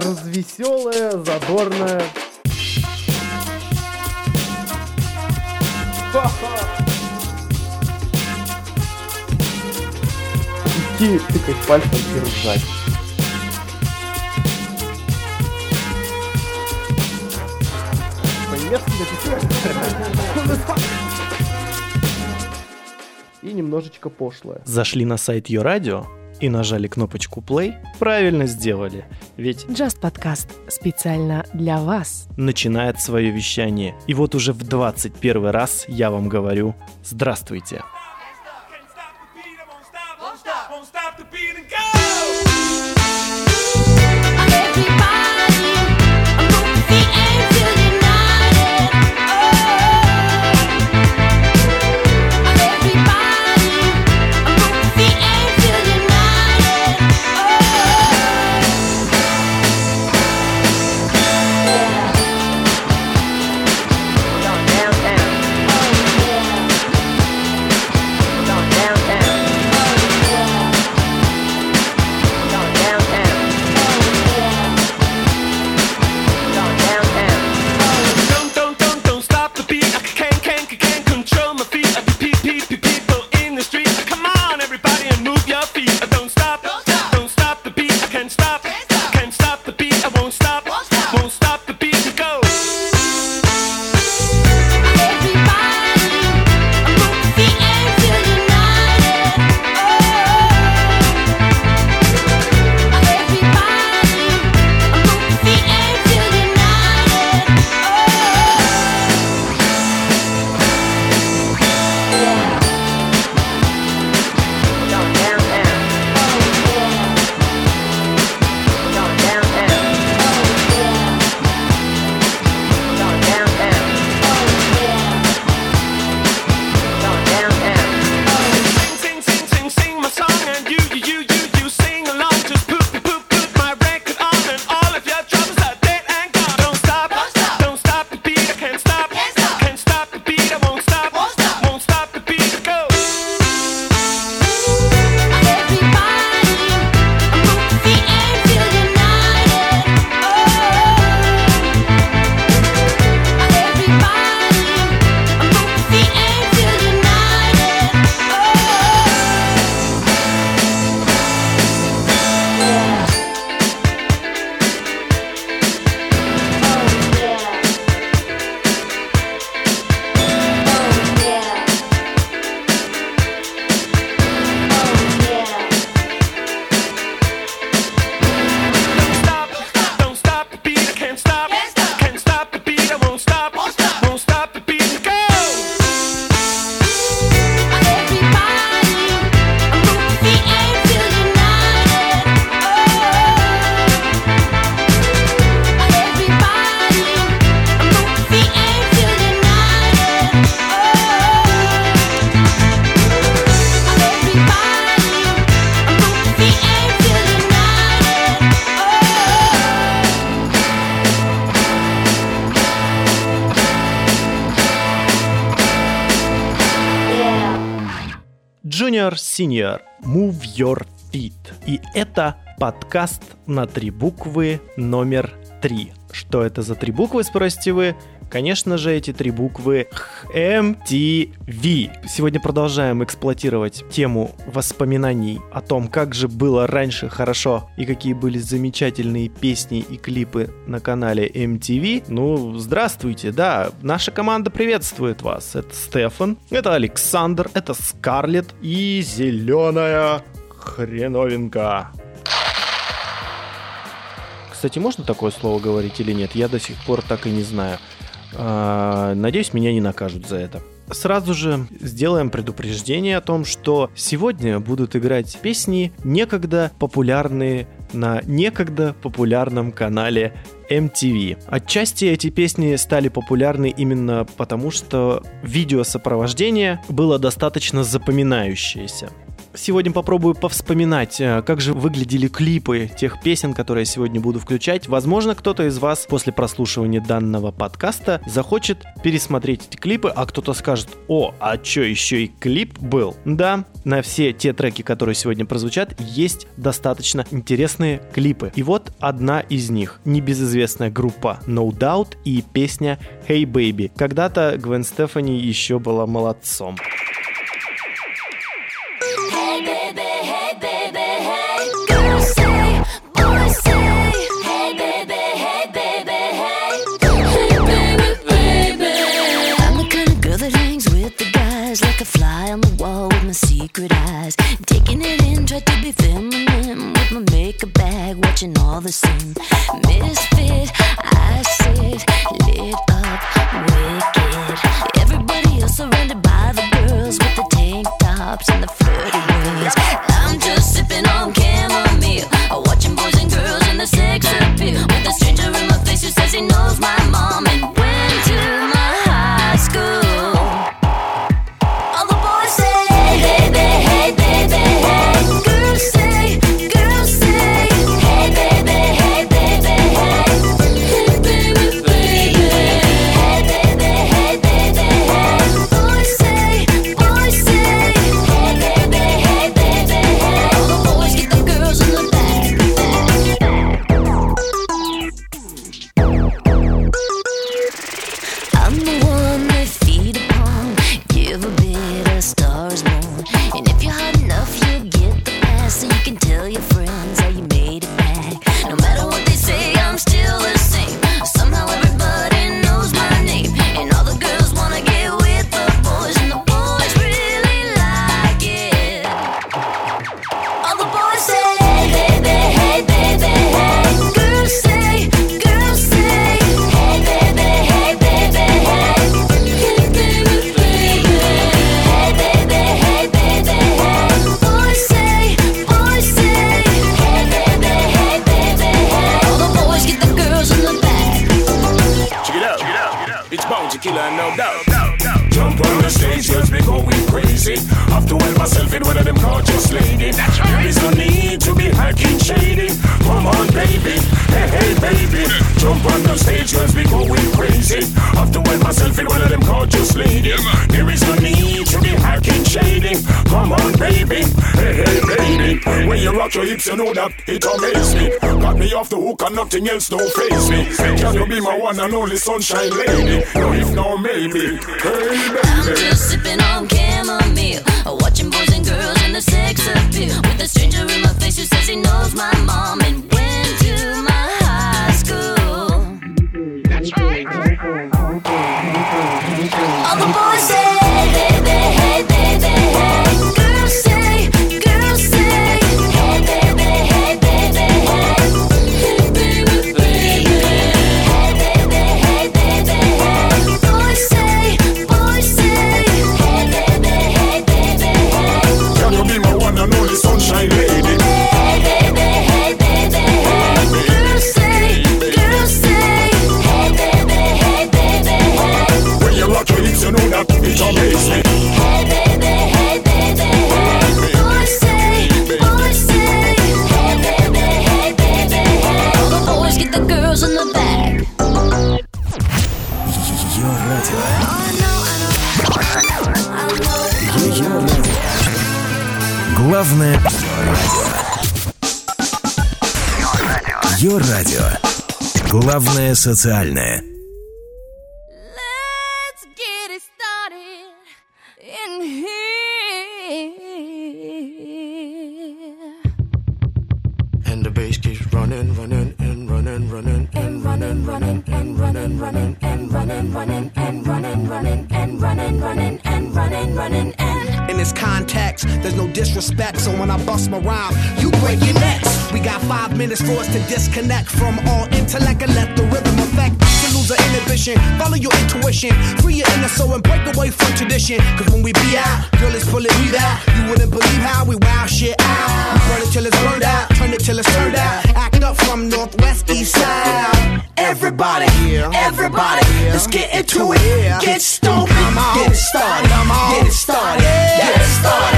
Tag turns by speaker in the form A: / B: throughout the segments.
A: развеселая, задорная. Идти тыкать пальцем и ржать. И немножечко пошлое.
B: Зашли на сайт Ее Радио и нажали кнопочку play, правильно сделали. Ведь
C: Just подкаст специально для вас.
B: начинает свое вещание. И вот уже в 21 раз я вам говорю «Здравствуйте».
D: Can't
B: Junior Senior Move Your Feet. И это подкаст на три буквы номер три. Что это за три буквы, спросите вы? Конечно же, эти три буквы MTV. Сегодня продолжаем эксплуатировать тему воспоминаний о том, как же было раньше хорошо и какие были замечательные песни и клипы на канале MTV. Ну, здравствуйте, да, наша команда приветствует вас. Это Стефан, это Александр, это Скарлетт и зеленая хреновинка. Кстати, можно такое слово говорить или нет? Я до сих пор так и не знаю. А, Надеюсь, меня не накажут за это. Сразу же сделаем предупреждение о том, что сегодня будут играть песни, некогда популярные на некогда популярном канале MTV. Отчасти эти песни стали популярны именно потому, что видео сопровождение было достаточно запоминающееся. Сегодня попробую повспоминать, э, как же выглядели клипы тех песен, которые я сегодня буду включать. Возможно, кто-то из вас после прослушивания данного подкаста захочет пересмотреть эти клипы, а кто-то скажет, о, а чё, еще и клип был? Да, на все те треки, которые сегодня прозвучат, есть достаточно интересные клипы. И вот одна из них. Небезызвестная группа No Doubt и песня Hey Baby. Когда-то Гвен Стефани еще была молодцом.
E: Secret eyes. Taking it in, try to be feminine with my makeup bag, watching all the same. Misfit, I sit lit up, wicked. Everybody else surrounded by the girls with the tank tops and the flirty ways. I'm just sipping on chamomile, watching your
F: hips, you know that it amazes me. Got me off the hook and nothing else don't face me. Can you be my one and only sunshine lady? No, if no, maybe. Hey,
E: I'm just sipping on chamomile, watching boys and girls and the sex appeal. With a stranger in my face who says he knows my mom
G: Главное Ее радио. Главное социальное.
H: Running, and running, running, and running, running, and running, running, and running, running, and running, running, and
I: In this context, there's no disrespect, so when I bust my rhyme, you break your necks. We got five minutes for us to disconnect from all intellect and let the rhythm affect. To lose our inhibition, follow your intuition, free your inner soul and break away from tradition. Cause when we be out, girl, it's pulling me out. You wouldn't believe how we wow shit out. We burn it till it's burned out, turn it till it's turned out. Act up from northwest, east side. Everybody, everybody, let's get into it. Get stupid, get it started, get it started, get it started. Let's get it started.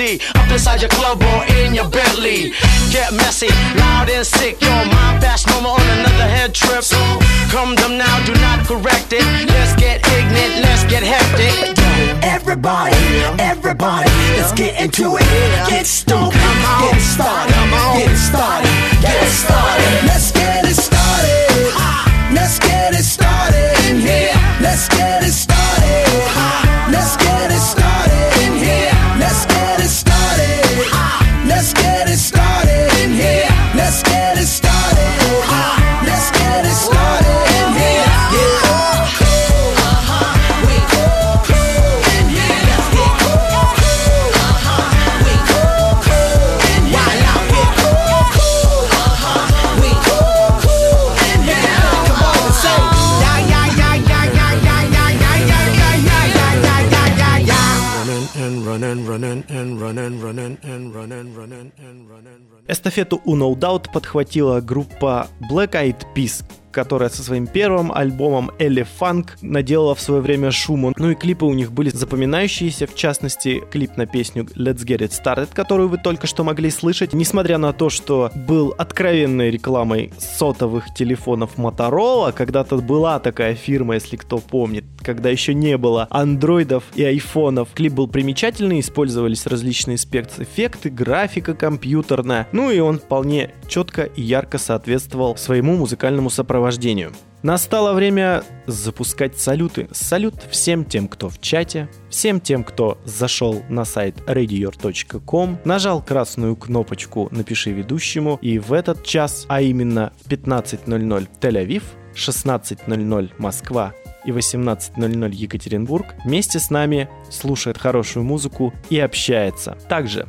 J: Up inside your club or in your Bentley. Get messy, loud and sick. Your mind fast, normal on another head trip. So Come them now, do not correct it. Let's get ignorant, let's get hectic.
I: Everybody, everybody, let's get into it. Get stupid, get started, get started, get started.
B: Эстафету у No Doubt подхватила группа Black Eyed Peas, которая со своим первым альбомом Элли Фанк наделала в свое время шуму. Ну и клипы у них были запоминающиеся, в частности, клип на песню Let's Get It Started, которую вы только что могли слышать. Несмотря на то, что был откровенной рекламой сотовых телефонов Motorola, когда-то была такая фирма, если кто помнит, когда еще не было андроидов и айфонов. Клип был примечательный, использовались различные спецэффекты, графика компьютерная. Ну и он вполне четко и ярко соответствовал своему музыкальному сопровождению. Настало время запускать салюты. Салют всем тем, кто в чате, всем тем, кто зашел на сайт radior.com, нажал красную кнопочку «Напиши ведущему» и в этот час, а именно в 15.00 Тель-Авив, 16.00 Москва и 18.00 Екатеринбург вместе с нами слушает хорошую музыку и общается. Также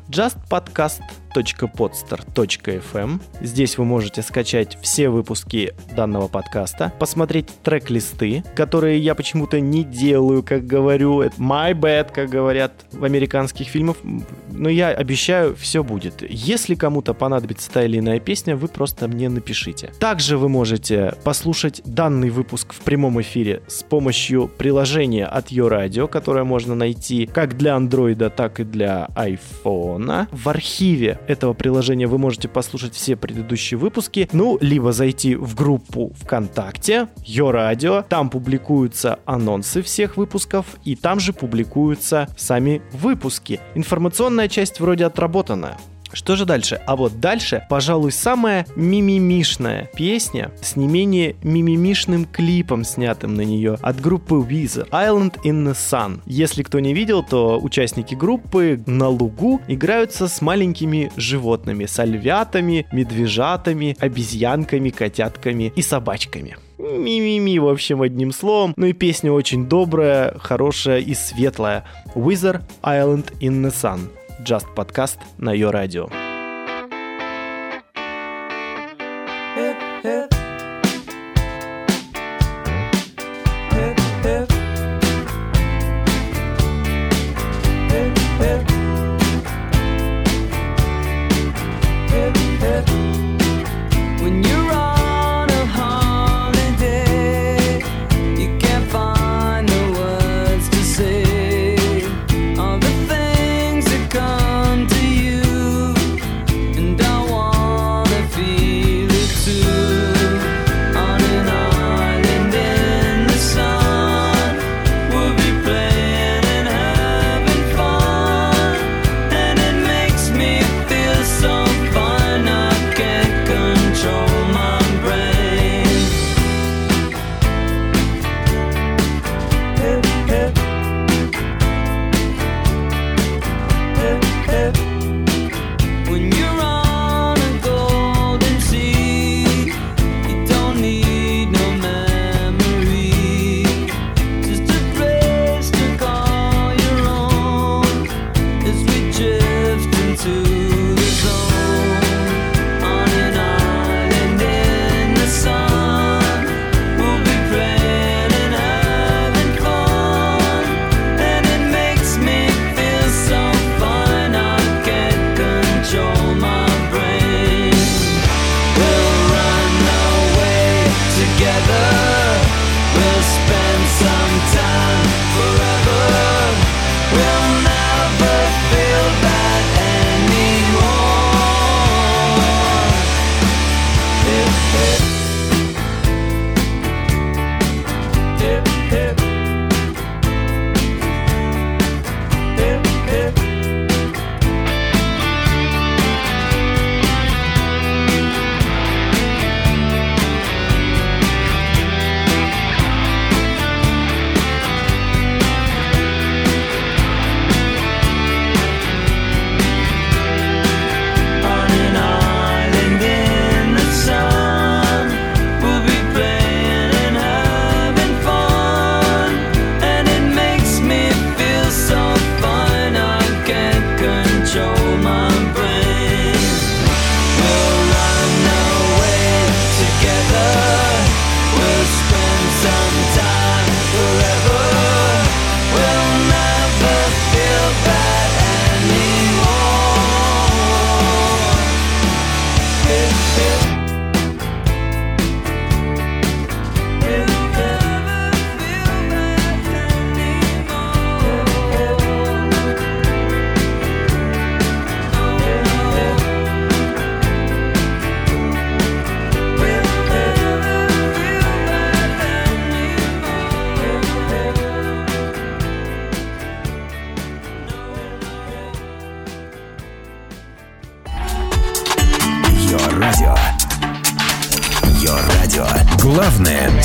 B: justpodcast.podster.fm Здесь вы можете скачать все выпуски данного подкаста, посмотреть трек-листы, которые я почему-то не делаю, как говорю. Это my bad, как говорят в американских фильмах. Но я обещаю, все будет. Если кому-то понадобится та или иная песня, вы просто мне напишите. Также вы можете послушать данный выпуск в прямом эфире с помощью приложения от Radio, которое можно найти как для андроида, так и для айфона. В архиве этого приложения вы можете послушать все предыдущие выпуски, ну, либо зайти в группу ВКонтакте, Your Radio, там публикуются анонсы всех выпусков, и там же публикуются сами выпуски. Информационная часть вроде отработана. Что же дальше? А вот дальше, пожалуй, самая мимимишная песня с не менее мимимишным клипом, снятым на нее от группы Weezer Island in the Sun. Если кто не видел, то участники группы на лугу играются с маленькими животными, с альвятами, медвежатами, обезьянками, котятками и собачками. Ми-ми-ми, в общем, одним словом. Ну и песня очень добрая, хорошая и светлая. Wither Island in the Sun. Just подкаст на ее радио.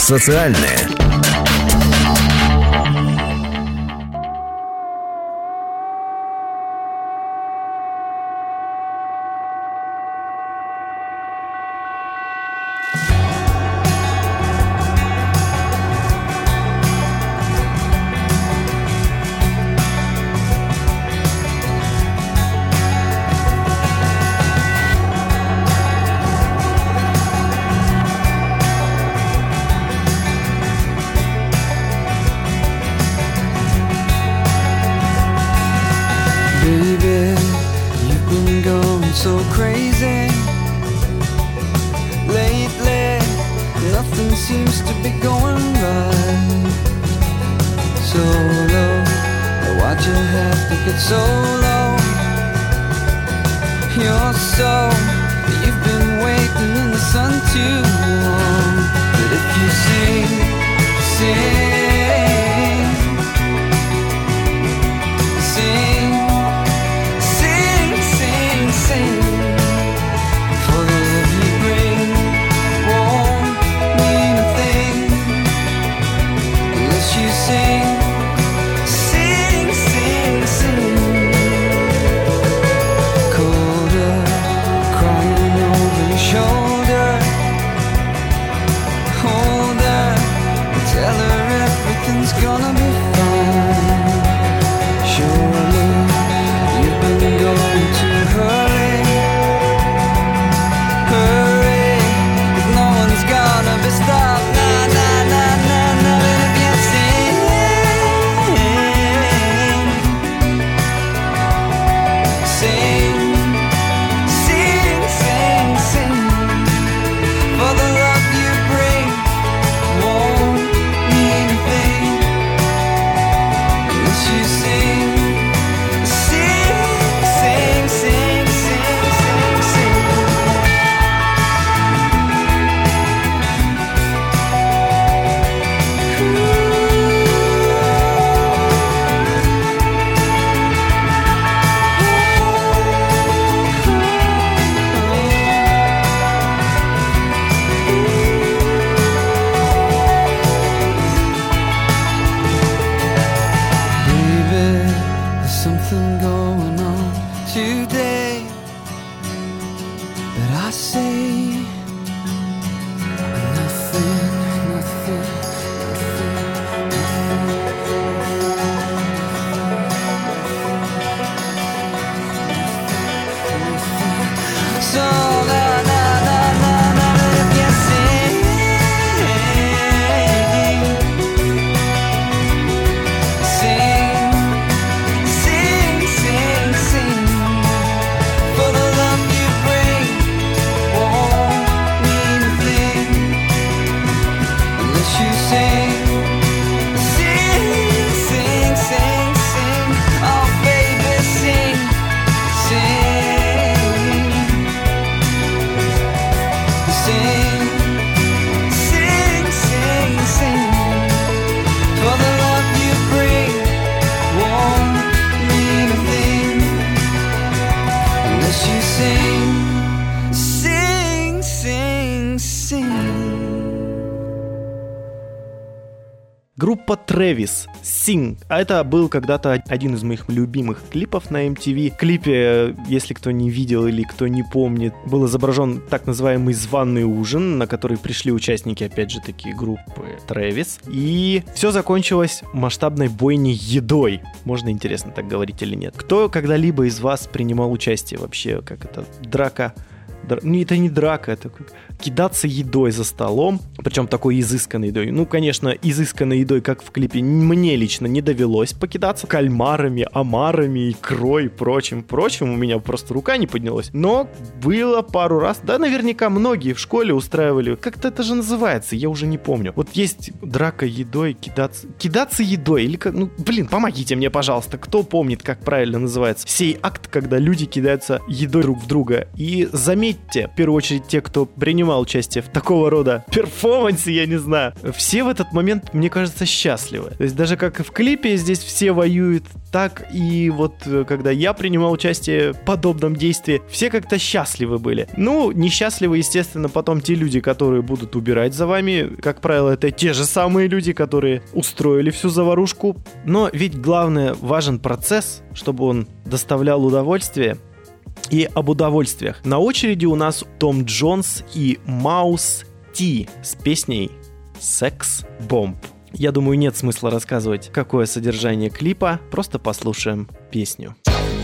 G: Социальное.
B: Группа Travis Sing. А это был когда-то один из моих любимых клипов на MTV. В клипе, если кто не видел или кто не помнит, был изображен так называемый званый ужин, на который пришли участники, опять же, такие группы Travis. И все закончилось масштабной бойней едой. Можно интересно так говорить или нет. Кто когда-либо из вас принимал участие вообще, как это, драка Дра- Ну, это не драка, это кидаться едой за столом, причем такой изысканной едой. Ну, конечно, изысканной едой, как в клипе, мне лично не довелось покидаться кальмарами, омарами, икрой и прочим, прочим. У меня просто рука не поднялась. Но было пару раз, да, наверняка многие в школе устраивали, как-то это же называется, я уже не помню. Вот есть драка едой, кидаться, кидаться едой, или как, ну, блин, помогите мне, пожалуйста, кто помнит, как правильно называется сей акт, когда люди кидаются едой друг в друга. И заметьте, в первую очередь те, кто принимает принимал участие в такого рода перформансе, я не знаю. Все в этот момент, мне кажется, счастливы. То есть даже как и в клипе здесь все воюют, так и вот э, когда я принимал участие в подобном действии, все как-то счастливы были. Ну, несчастливы, естественно, потом те люди, которые будут убирать за вами. Как правило, это те же самые люди, которые устроили всю заварушку. Но ведь главное, важен процесс, чтобы он доставлял удовольствие и об удовольствиях. На очереди у нас Том Джонс и Маус Ти с песней «Секс-бомб». Я думаю, нет смысла рассказывать, какое содержание клипа, просто послушаем песню.
F: Песню.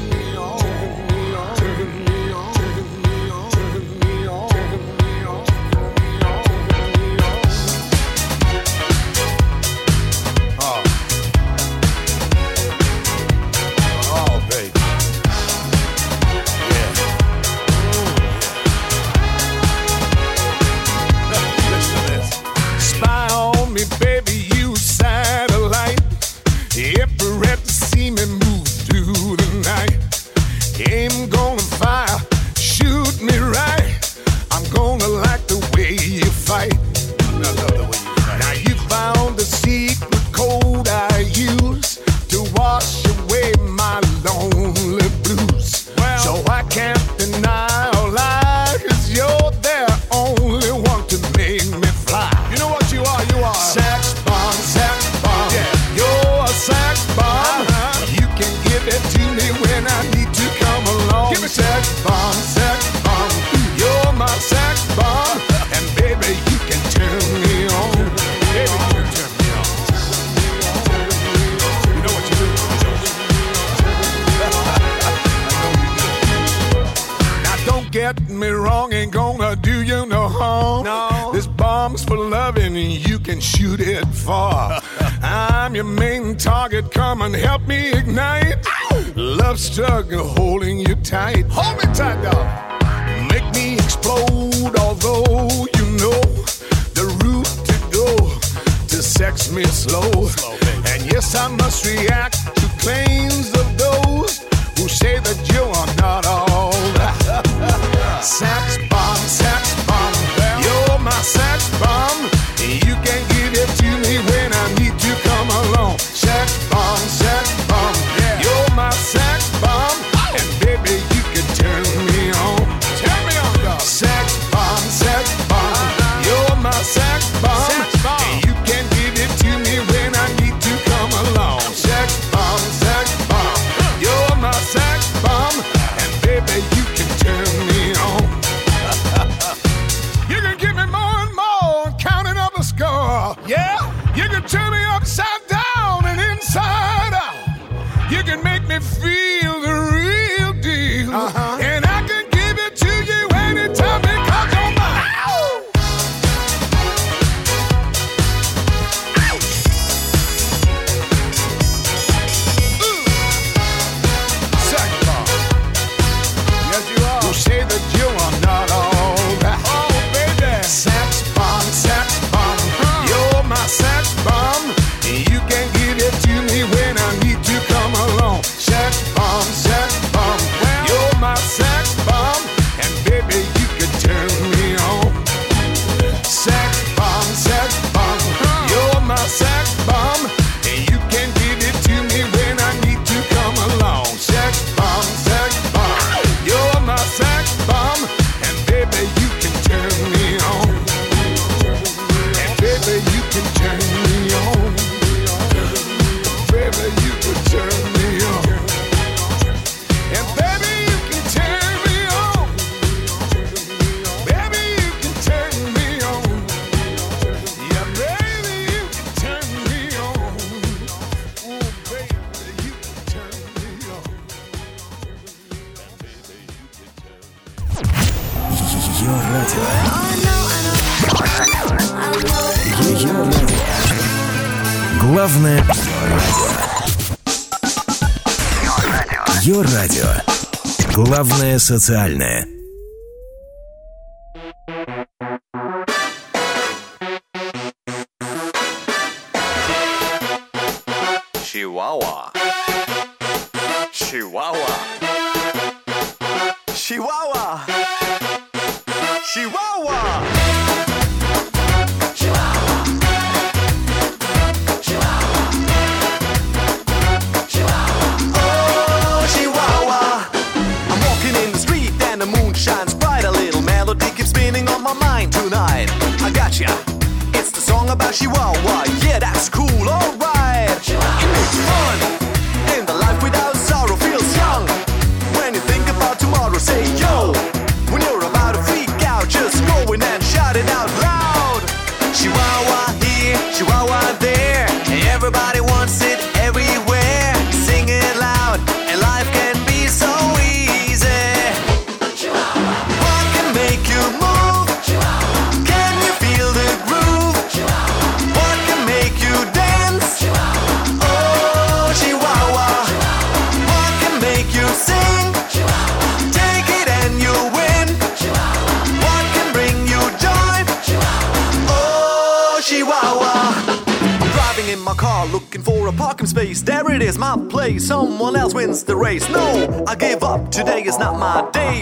G: Ее радио. Ее радио. Главное радио. Ее радио. Главное социальное.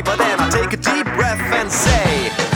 K: But then I take a deep breath and say,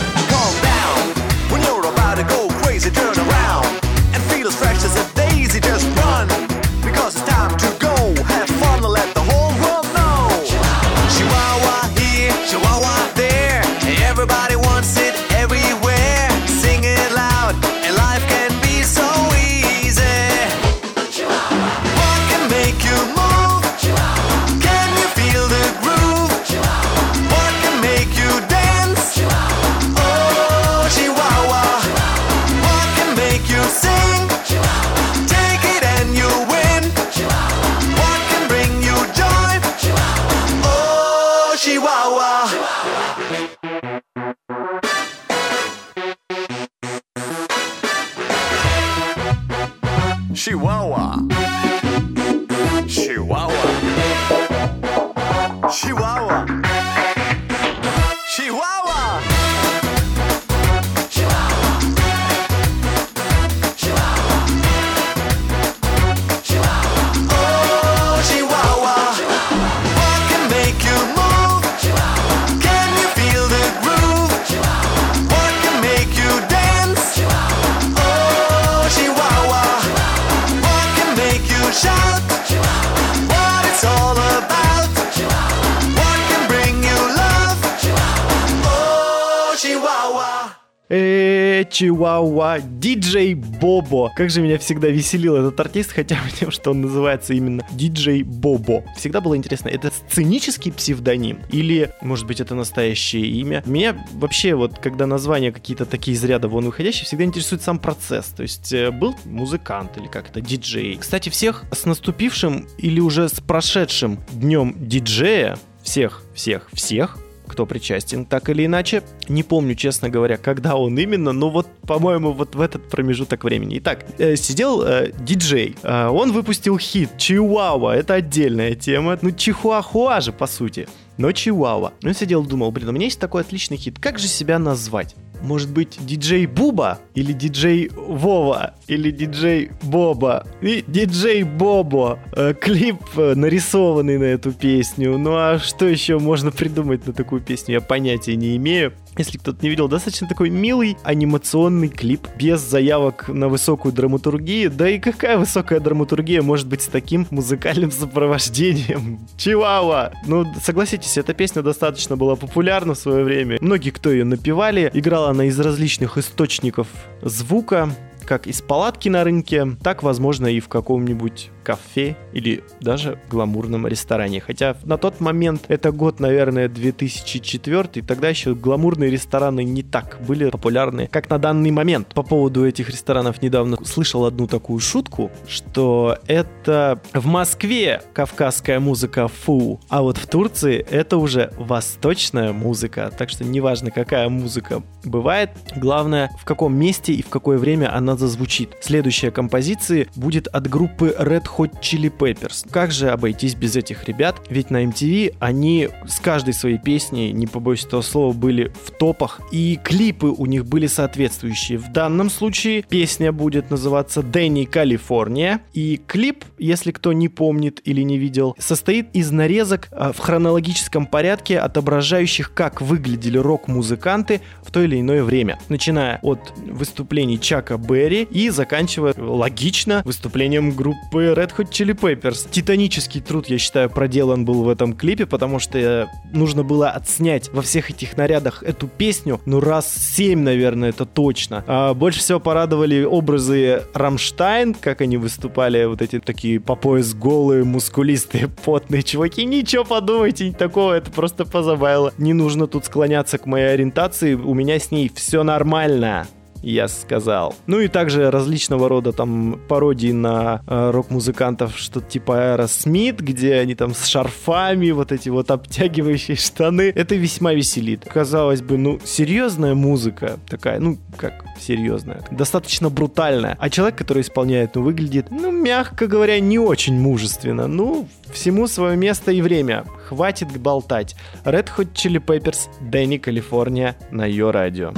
B: Как же меня всегда веселил этот артист, хотя бы тем, что он называется именно диджей Бобо. Всегда было интересно, это сценический псевдоним или, может быть, это настоящее имя? Меня вообще вот, когда названия какие-то такие из ряда вон выходящие, всегда интересует сам процесс. То есть э, был музыкант или как это, диджей. Кстати, всех с наступившим или уже с прошедшим днем диджея, всех, всех, всех, кто причастен, так или иначе. Не помню, честно говоря, когда он именно, но вот, по-моему, вот в этот промежуток времени. Итак, э, сидел э, диджей, э, он выпустил хит Чиуауа, это отдельная тема, ну Чихуахуа же, по сути. Но Чиуауа. Он сидел и думал, блин, у меня есть такой отличный хит, как же себя назвать? Может быть, диджей Буба? Или диджей Вова? Или диджей Боба? И диджей Бобо. Э, клип э, нарисованный на эту песню. Ну а что еще можно придумать на такую песню? Я понятия не имею. Если кто-то не видел, достаточно такой милый анимационный клип без заявок на высокую драматургию. Да и какая высокая драматургия может быть с таким музыкальным сопровождением? Чиуауа! Ну, согласитесь, эта песня достаточно была популярна в свое время. Многие, кто ее напевали, играла она из различных источников звука, как из палатки на рынке, так, возможно, и в каком-нибудь кафе или даже гламурном ресторане. Хотя на тот момент, это год, наверное, 2004, тогда еще гламурные рестораны не так были популярны, как на данный момент. По поводу этих ресторанов недавно слышал одну такую шутку, что это в Москве кавказская музыка фу, а вот в Турции это уже восточная музыка. Так что неважно, какая музыка бывает, главное, в каком месте и в какое время она зазвучит. Следующая композиция будет от группы Red Hot Chili Peppers. Как же обойтись без этих ребят? Ведь на MTV они с каждой своей песней, не побоюсь этого слова, были в топах, и клипы у них были соответствующие. В данном случае песня будет называться «Дэнни Калифорния», и клип, если кто не помнит или не видел, состоит из нарезок а, в хронологическом порядке, отображающих, как выглядели рок-музыканты в то или иное время. Начиная от выступлений Чака Берри и заканчивая логично выступлением группы Red Red Hot Chili Peppers. Титанический труд, я считаю, проделан был в этом клипе, потому что э, нужно было отснять во всех этих нарядах эту песню, ну раз семь, наверное, это точно. А больше всего порадовали образы Рамштайн, как они выступали, вот эти такие по пояс голые, мускулистые, потные чуваки. Ничего подумайте, такого, это просто позабавило. Не нужно тут склоняться к моей ориентации, у меня с ней все нормально я сказал. Ну и также различного рода там пародии на э, рок-музыкантов, что-то типа Аэросмит, где они там с шарфами, вот эти вот обтягивающие штаны. Это весьма веселит. Казалось бы, ну, серьезная музыка такая, ну, как серьезная, достаточно брутальная. А человек, который исполняет, ну, выглядит, ну, мягко говоря, не очень мужественно. Ну, всему свое место и время. Хватит болтать. Red Hot Chili Peppers, Дэнни, Калифорния на ее радио.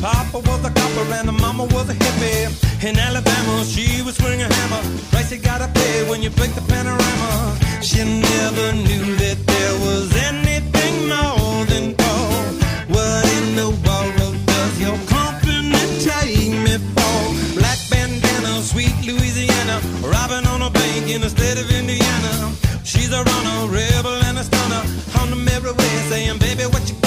L: Papa was a copper and the mama was a hippie. In Alabama, she was swing a hammer. Price you gotta pay when you break the panorama. She never knew that there was anything more than gold. What in the world does your company take me for? Black bandana, sweet Louisiana. Robbing on a bank in the state of Indiana. She's a runner, rebel and a stunner. On the merry way, saying, baby, what you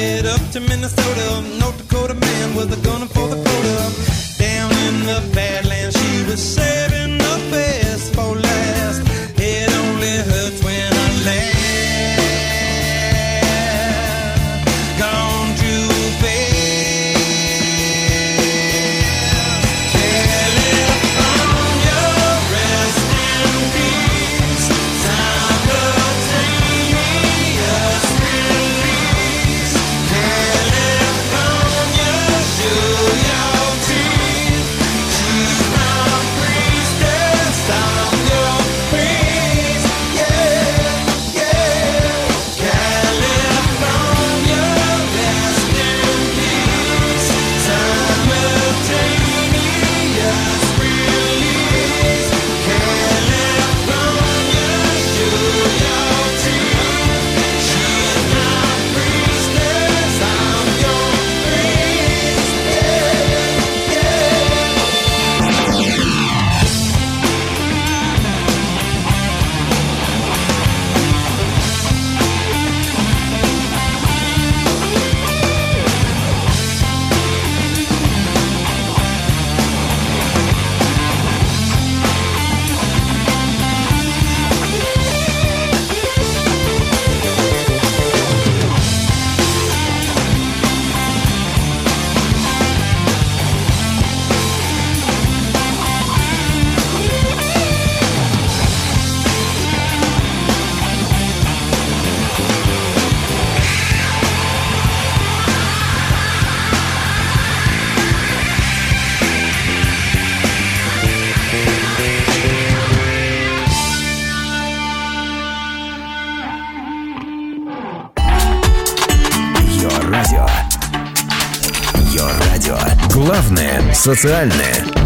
L: Up to Minnesota. North Dakota man was a gunner for the quota.
G: Социальное.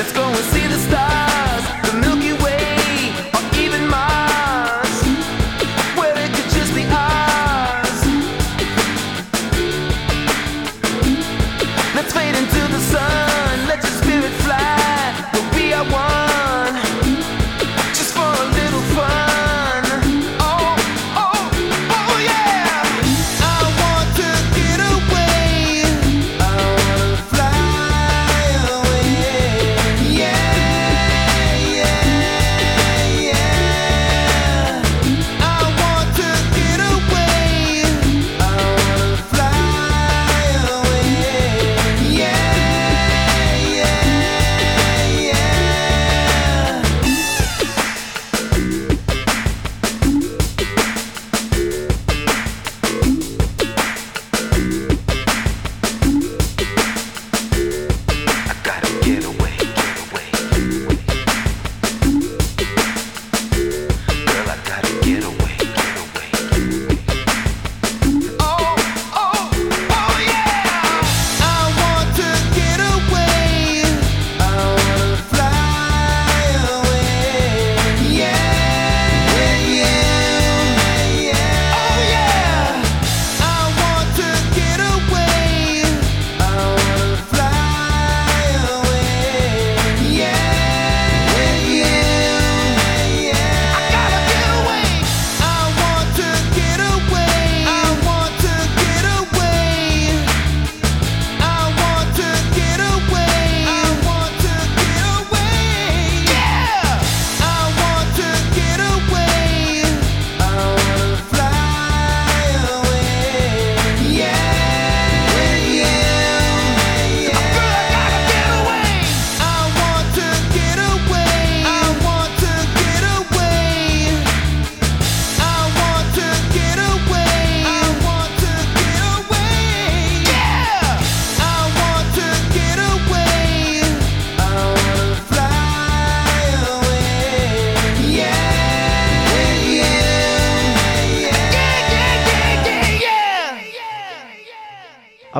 M: Let's go and see the stars,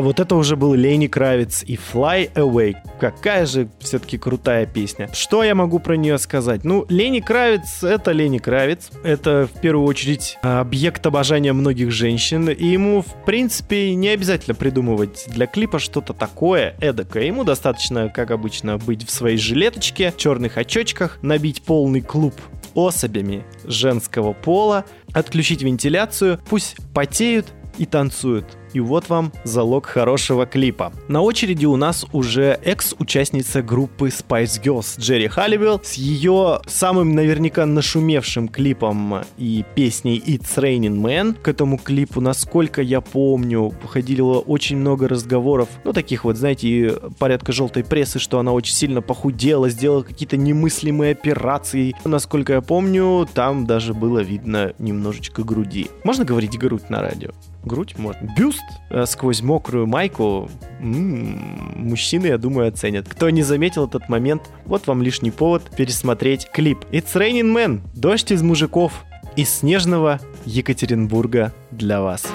B: А вот это уже был Лени Кравец и Fly Away. Какая же все-таки крутая песня. Что я могу про нее сказать? Ну, Лени Кравец — это Лени Кравец. Это, в первую очередь, объект обожания многих женщин. И ему, в принципе, не обязательно придумывать для клипа что-то такое, эдакое. Ему достаточно, как обычно, быть в своей жилеточке, черных очочках, набить полный клуб особями женского пола, отключить вентиляцию, пусть потеют и танцуют. И вот вам залог хорошего клипа. На очереди у нас уже экс-участница группы Spice Girls Джерри Халливелл с ее самым наверняка нашумевшим клипом и песней It's Raining Man. К этому клипу, насколько я помню, ходило очень много разговоров, ну таких вот, знаете, порядка желтой прессы, что она очень сильно похудела, сделала какие-то немыслимые операции. Насколько я помню, там даже было видно немножечко груди. Можно говорить грудь на радио? Грудь можно. Бюст э, сквозь мокрую майку. М-м, мужчины, я думаю, оценят. Кто не заметил этот момент, вот вам лишний повод пересмотреть клип. It's Raining Man. Дождь из мужиков. Из снежного Екатеринбурга для вас.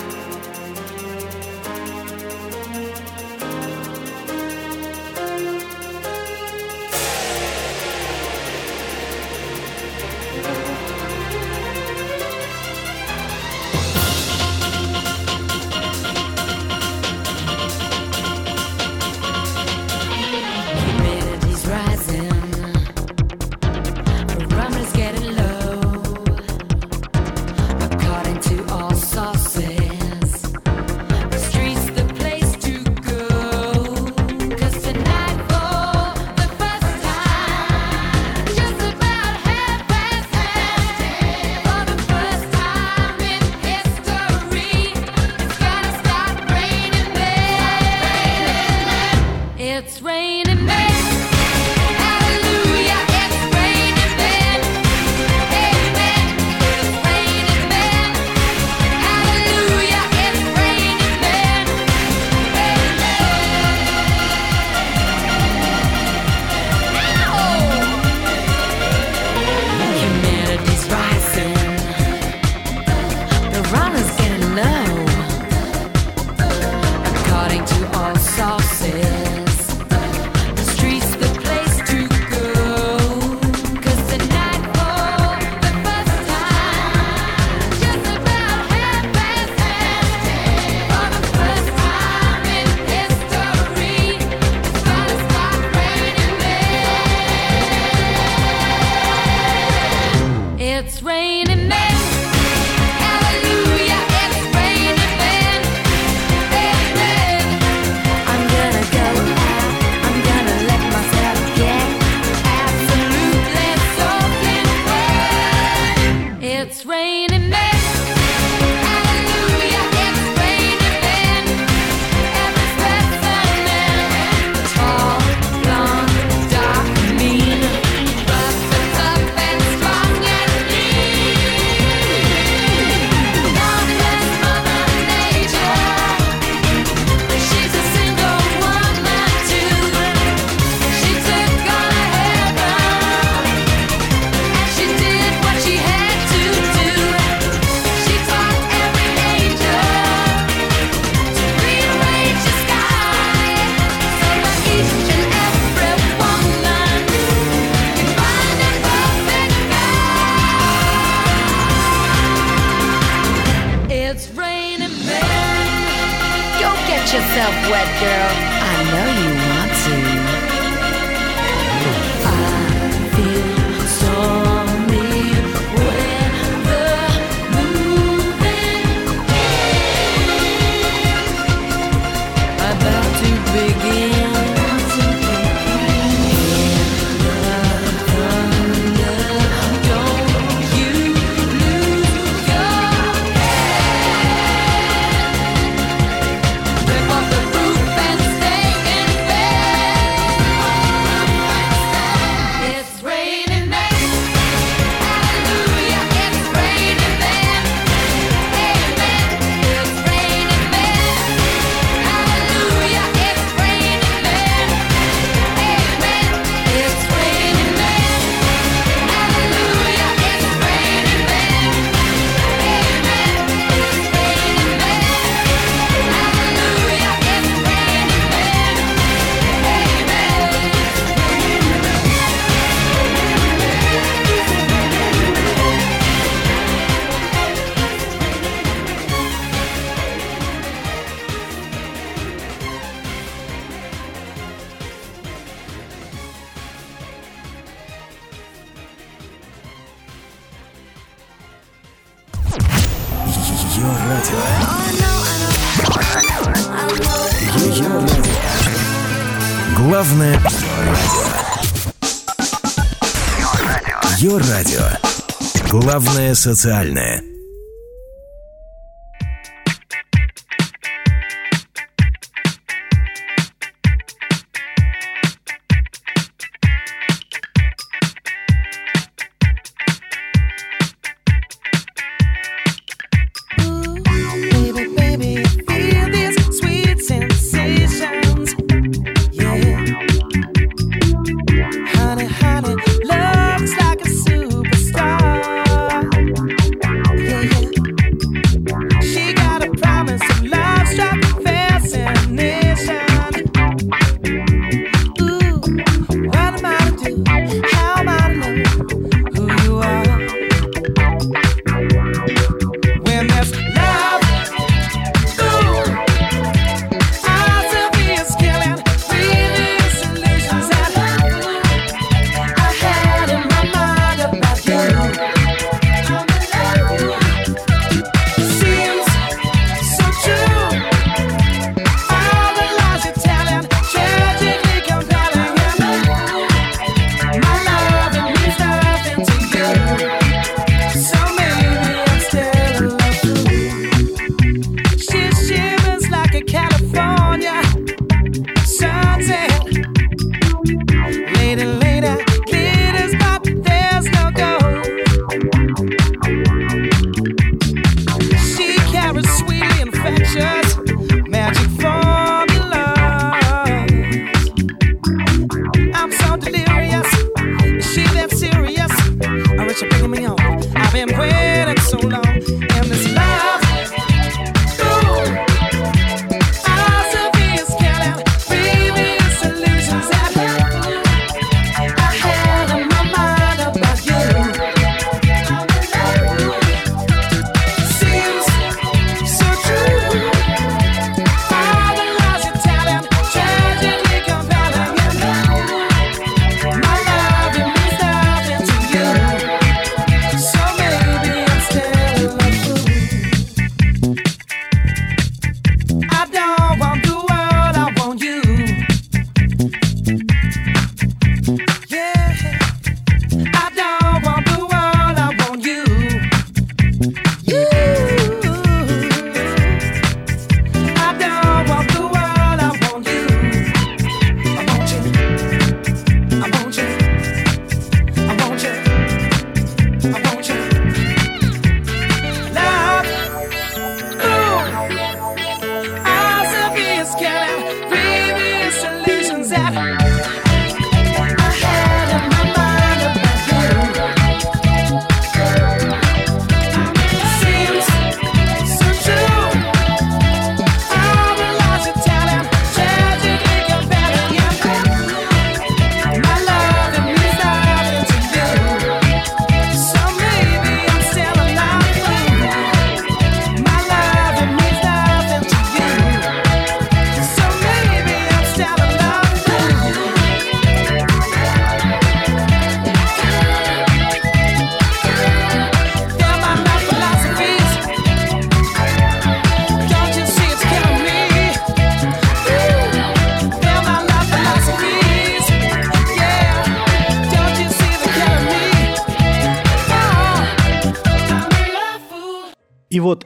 N: Социальное.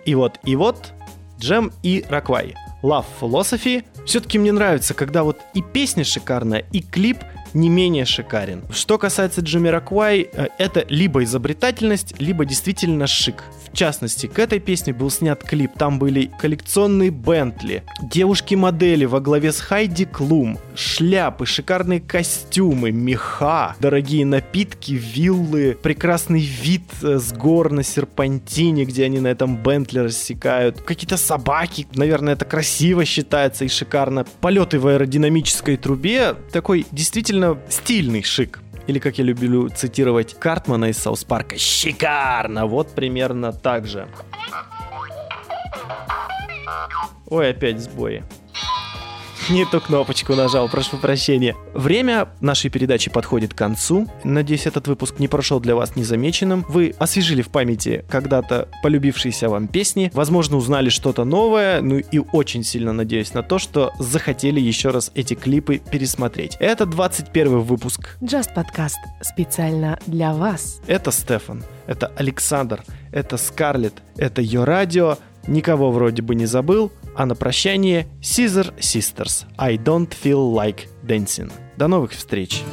B: И вот, и вот, Джем и Раквай. Love Philosophy. Все-таки мне нравится, когда вот и песня шикарная, и клип не менее шикарен. Что касается Джимми Раквай, э, это либо изобретательность, либо действительно шик. В частности, к этой песне был снят клип. Там были коллекционные Бентли, девушки-модели во главе с Хайди Клум, шляпы, шикарные костюмы, меха, дорогие напитки, виллы, прекрасный вид э, с гор на серпантине, где они на этом Бентли рассекают, какие-то собаки, наверное, это красиво считается и шикарно. Полеты в аэродинамической трубе, такой действительно стильный шик. Или, как я люблю цитировать Картмана из Саус Парка, шикарно! Вот примерно так же. Ой, опять сбои. Не ту кнопочку нажал, прошу прощения. Время нашей передачи подходит к концу. Надеюсь, этот выпуск не прошел для вас незамеченным. Вы освежили в памяти когда-то полюбившиеся вам песни, возможно, узнали что-то новое, ну и очень сильно надеюсь на то, что захотели еще раз эти клипы пересмотреть. Это 21 выпуск.
O: Just подкаст специально для вас.
B: Это Стефан, это Александр, это Скарлетт, это Йо Радио. Никого вроде бы не забыл. А на прощание Caesar Sisters I Don't Feel Like Dancing. До новых встреч!